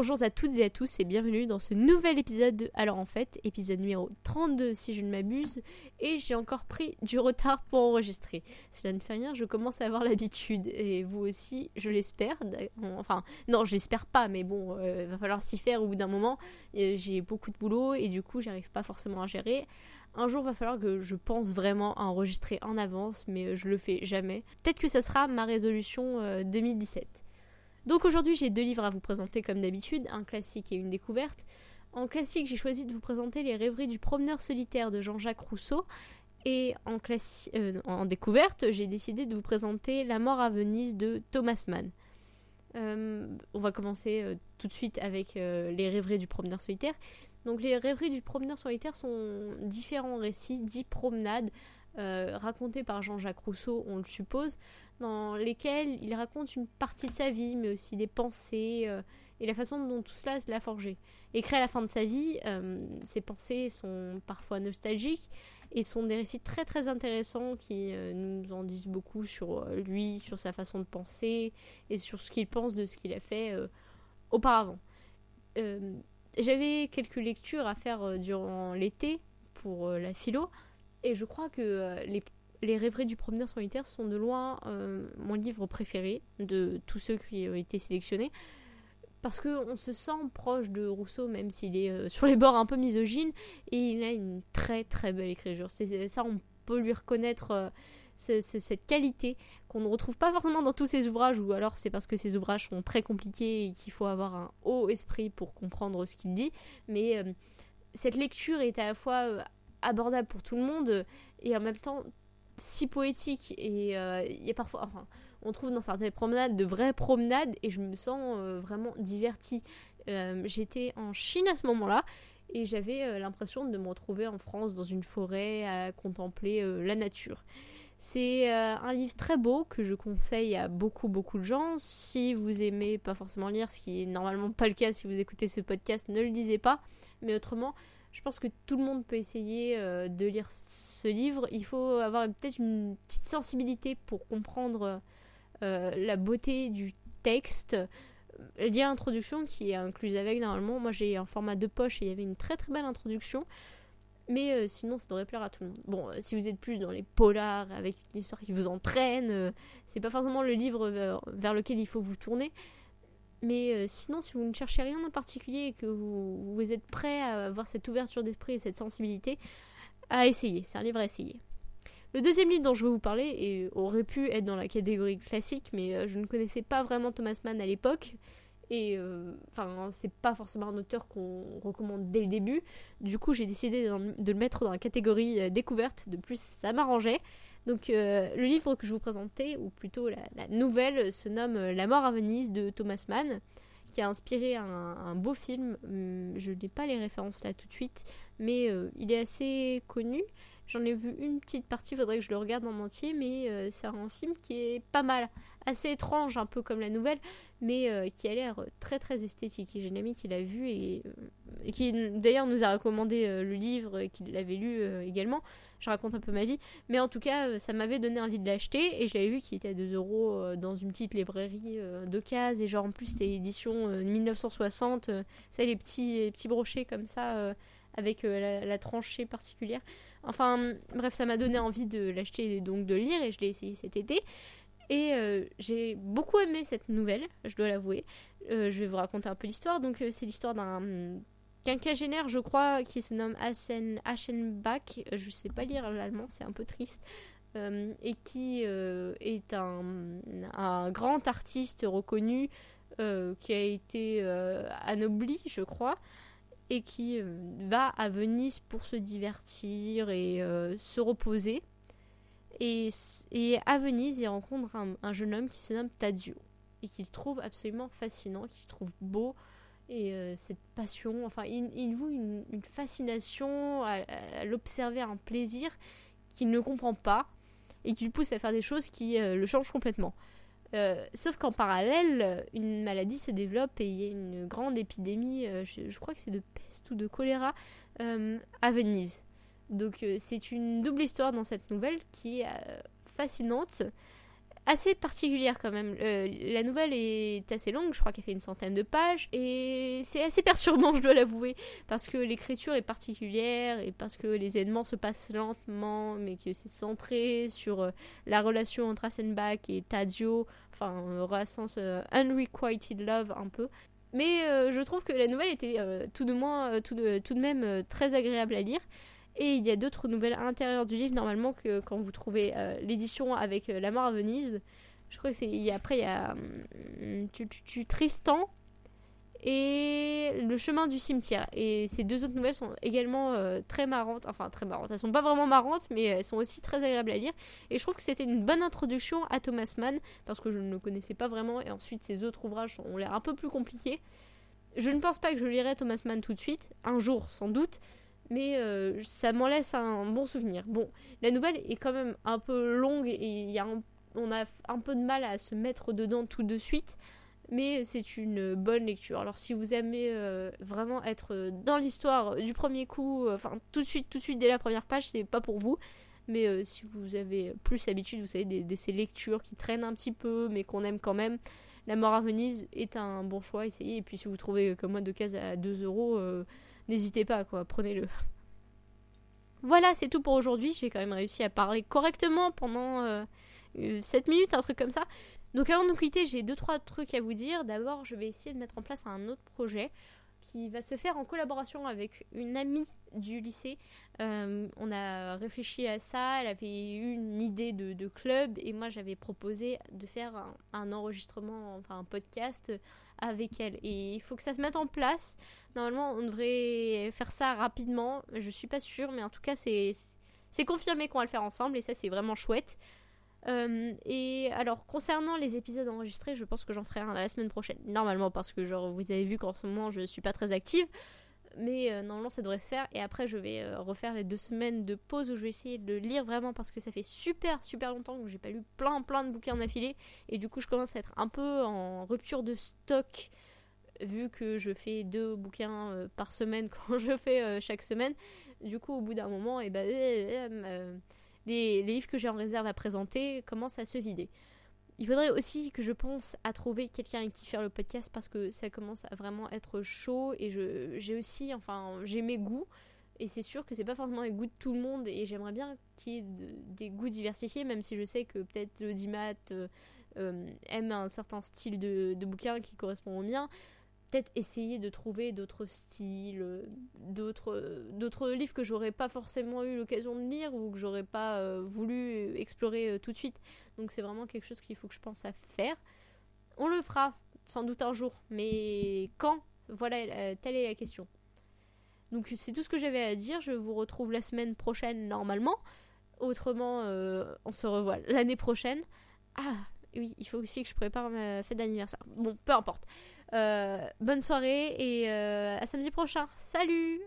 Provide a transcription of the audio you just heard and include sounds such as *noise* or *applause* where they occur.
Bonjour à toutes et à tous et bienvenue dans ce nouvel épisode de Alors en fait, épisode numéro 32 si je ne m'abuse, et j'ai encore pris du retard pour enregistrer. Cela ne fait rien, je commence à avoir l'habitude, et vous aussi, je l'espère. Enfin, non, je l'espère pas, mais bon, il euh, va falloir s'y faire au bout d'un moment. J'ai beaucoup de boulot et du coup, j'arrive pas forcément à gérer. Un jour, va falloir que je pense vraiment à enregistrer en avance, mais euh, je le fais jamais. Peut-être que ça sera ma résolution 2017. Donc aujourd'hui, j'ai deux livres à vous présenter comme d'habitude, un classique et une découverte. En classique, j'ai choisi de vous présenter Les rêveries du promeneur solitaire de Jean-Jacques Rousseau. Et en, euh, découverte, j'ai décidé de vous présenter La mort à Venise de Thomas Mann. Euh, on va commencer euh, tout de suite avec Les rêveries du promeneur solitaire. Donc les rêveries du promeneur solitaire sont différents récits, dix promenades racontées par Jean-Jacques Rousseau, on le suppose, dans lesquels il raconte une partie de sa vie, mais aussi des pensées euh, et la façon dont tout cela l'a forgé. Écrit à la fin de sa vie, euh, ses pensées sont parfois nostalgiques et sont des récits très très intéressants qui euh, nous en disent beaucoup sur lui, sur sa façon de penser et sur ce qu'il pense de ce qu'il a fait auparavant. J'avais quelques lectures à faire durant l'été pour la philo et je crois que les les rêveries du promeneur solitaire sont de loin euh, mon livre préféré de tous ceux qui ont été sélectionnés. Parce qu'on se sent proche de Rousseau, même s'il est euh, sur les bords un peu misogyne, et il a une très très belle écriture. C'est ça, on peut lui reconnaître euh, cette qualité qu'on ne retrouve pas forcément dans tous ses ouvrages, ou alors c'est parce que ses ouvrages sont très compliqués et qu'il faut avoir un haut esprit pour comprendre ce qu'il dit. Mais cette lecture est à la fois abordable pour tout le monde et en même temps si poétique et euh, il y a parfois enfin, on trouve dans certaines promenades de vraies promenades et je me sens euh, vraiment divertie euh, j'étais en Chine à ce moment-là et j'avais l'impression de me retrouver en France dans une forêt à contempler la nature c'est un livre très beau que je conseille à beaucoup beaucoup de gens. Si vous aimez pas forcément lire, ce qui est normalement pas le cas si vous écoutez ce podcast, ne le lisez pas. Mais autrement, je pense que tout le monde peut essayer euh, de lire ce livre. Il faut avoir peut-être une petite sensibilité pour comprendre euh, la beauté du texte. Il y a l'introduction qui est incluse avec normalement. Moi j'ai un format de poche et il y avait une très très belle introduction. Mais euh, sinon, ça devrait plaire à tout le monde. Bon, si vous êtes plus dans les polars avec une histoire qui vous entraîne, c'est pas forcément le livre vers, lequel il faut vous tourner. Mais euh, sinon, si vous ne cherchez rien en particulier et que vous, êtes prêt à avoir cette ouverture d'esprit et cette sensibilité, à essayer. C'est un livre à essayer. Le deuxième livre dont je vais vous parler aurait pu être dans la catégorie classique, mais euh, je ne connaissais pas vraiment Thomas Mann à l'époque. Et euh, enfin, c'est pas forcément un auteur qu'on recommande dès le début. Du coup, j'ai décidé de le mettre dans la catégorie découverte. De plus, ça m'arrangeait. Donc euh, le livre que je vous présentais, ou plutôt la, nouvelle, se nomme euh, La mort à Venise de Thomas Mann, qui a inspiré un, beau film. Hum, je n'ai pas les références là tout de suite, mais euh, il est assez connu. J'en ai vu une petite partie, faudrait que je le regarde en entier, mais c'est un film qui est pas mal, assez étrange, un peu comme la nouvelle, mais qui a l'air très très esthétique. Et j'ai une amie qui l'a vu et, qui d'ailleurs nous a recommandé le livre, qui l'avait lu également je raconte un peu ma vie. Mais en tout cas, euh, ça m'avait donné envie de l'acheter et je l'avais vu qu'il était à 2 euros euh, dans une petite librairie euh, de cases. Et genre en plus, c'était édition 1960. c'est les petits, petits brochets comme ça avec la, tranchée particulière. Enfin, bref, ça m'a donné envie de l'acheter et donc de lire et je l'ai essayé cet été. Et j'ai beaucoup aimé cette nouvelle, je dois l'avouer. je vais vous raconter un peu l'histoire. Donc, c'est l'histoire d'un quinquagénaire, je crois, qui se nomme Asen Aschenbach, je sais pas lire l'allemand, c'est un peu triste, euh, et qui euh, est un, un, grand artiste reconnu euh, qui a été anobli, je crois, et qui va à Venise pour se divertir et se reposer. Et, et, à Venise, il rencontre un, un jeune homme qui se nomme Tadio, et qu'il trouve absolument fascinant, qu'il trouve beau, et euh, cette passion, enfin, il, il voue une, fascination à, l'observer, un plaisir qu'il ne comprend pas et qui lui pousse à faire des choses qui euh, le changent complètement. Euh, sauf qu'en parallèle, une maladie se développe et il y a une grande épidémie, je, je, crois que c'est de peste ou de choléra, à Venise. Donc c'est une double histoire dans cette nouvelle qui est fascinante assez particulière quand même. Euh, la nouvelle est assez longue, je crois qu'elle fait une centaine de pages, et c'est assez perturbant, *laughs* je dois l'avouer, parce que l'écriture est particulière, et parce que les événements se passent lentement, mais que c'est centré sur euh, la relation entre Asenbach et Tadio, enfin, euh, relation unrequited love un peu. Mais je trouve que la nouvelle était tout de même très agréable à lire. Et il y a d'autres nouvelles à l'intérieur du livre, normalement, que quand vous trouvez euh, l'édition avec euh, La mort à Venise. Je crois que c'est. Après, il y a hum, tu, Tristan et Le chemin du cimetière. Et ces deux autres nouvelles sont également euh, très marrantes. Enfin, très marrantes. Elles sont pas vraiment marrantes, mais elles sont aussi très agréables à lire. Et je trouve que c'était une bonne introduction à Thomas Mann, parce que je ne le connaissais pas vraiment. Et ensuite, ses autres ouvrages ont l'air un peu plus compliqués. Je ne pense pas que je lirai Thomas Mann tout de suite. Un jour, sans doute mais euh, ça m'en laisse un bon souvenir. Bon, la nouvelle est quand même un peu longue et on a un peu de mal à se mettre dedans tout de suite, mais c'est une bonne lecture. Alors si vous aimez euh, vraiment être dans l'histoire du premier coup, euh, enfin tout de suite, tout de suite dès la première page, c'est pas pour vous. Mais si vous avez plus l'habitude, vous savez, de, ces lectures qui traînent un petit peu, mais qu'on aime quand même, La mort à Venise est un bon choix, essayez. Et puis si vous trouvez comme moi de cases à 2 euros n'hésitez pas, quoi, prenez-le. Voilà, c'est tout pour aujourd'hui. J'ai quand même réussi à parler correctement pendant 7 euh, minutes, un truc comme ça. Donc avant de nous quitter, j'ai 2-3 trucs à vous dire. D'abord, je vais essayer de mettre en place un autre projet qui va se faire en collaboration avec une amie du lycée. Euh, on a réfléchi à ça, elle avait eu une idée de, club et moi j'avais proposé de faire un, enregistrement, enfin un podcast avec elle. Et il faut que ça se mette en place. Normalement on devrait faire ça rapidement, je suis pas sûre, mais en tout cas c'est confirmé qu'on va le faire ensemble et ça c'est vraiment chouette. Euh, et alors, concernant les épisodes enregistrés, je pense que j'en ferai un la semaine prochaine. Normalement, parce que genre, vous avez vu qu'en ce moment, je suis pas très active. Mais euh, normalement, ça devrait se faire. Et après, je vais euh, refaire les deux semaines de pause où je vais essayer de lire vraiment parce que ça fait super, super longtemps que j'ai pas lu plein, plein de bouquins d'affilée. Et du coup, je commence à être un peu en rupture de stock vu que je fais deux bouquins par semaine *laughs* quand je fais chaque semaine. Du coup, au bout d'un moment, et eh ben les, livres que j'ai en réserve à présenter commencent à se vider. Il faudrait aussi que je pense à trouver quelqu'un avec qui faire le podcast parce que ça commence à vraiment être chaud et j'ai aussi, enfin, j'ai mes goûts et c'est sûr que c'est pas forcément les goûts de tout le monde et j'aimerais bien qu'il y ait des goûts diversifiés même si je sais que peut-être le Dimat euh, euh, aime un certain style de, de bouquin qui correspond au mien peut-être essayer de trouver d'autres styles, d'autres, d'autres livres que j'aurais pas forcément eu l'occasion de lire ou que j'aurais pas euh, voulu explorer euh, tout de suite. Donc c'est vraiment quelque chose qu'il faut que je pense à faire. On le fera sans doute un jour, mais quand? Voilà, euh, telle est la question. Donc c'est tout ce que j'avais à dire. Je vous retrouve la semaine prochaine normalement. Autrement, on se revoit l'année prochaine. Ah oui, il faut aussi que je prépare ma fête d'anniversaire. Bon, peu importe. Euh, bonne soirée et euh, à samedi prochain. Salut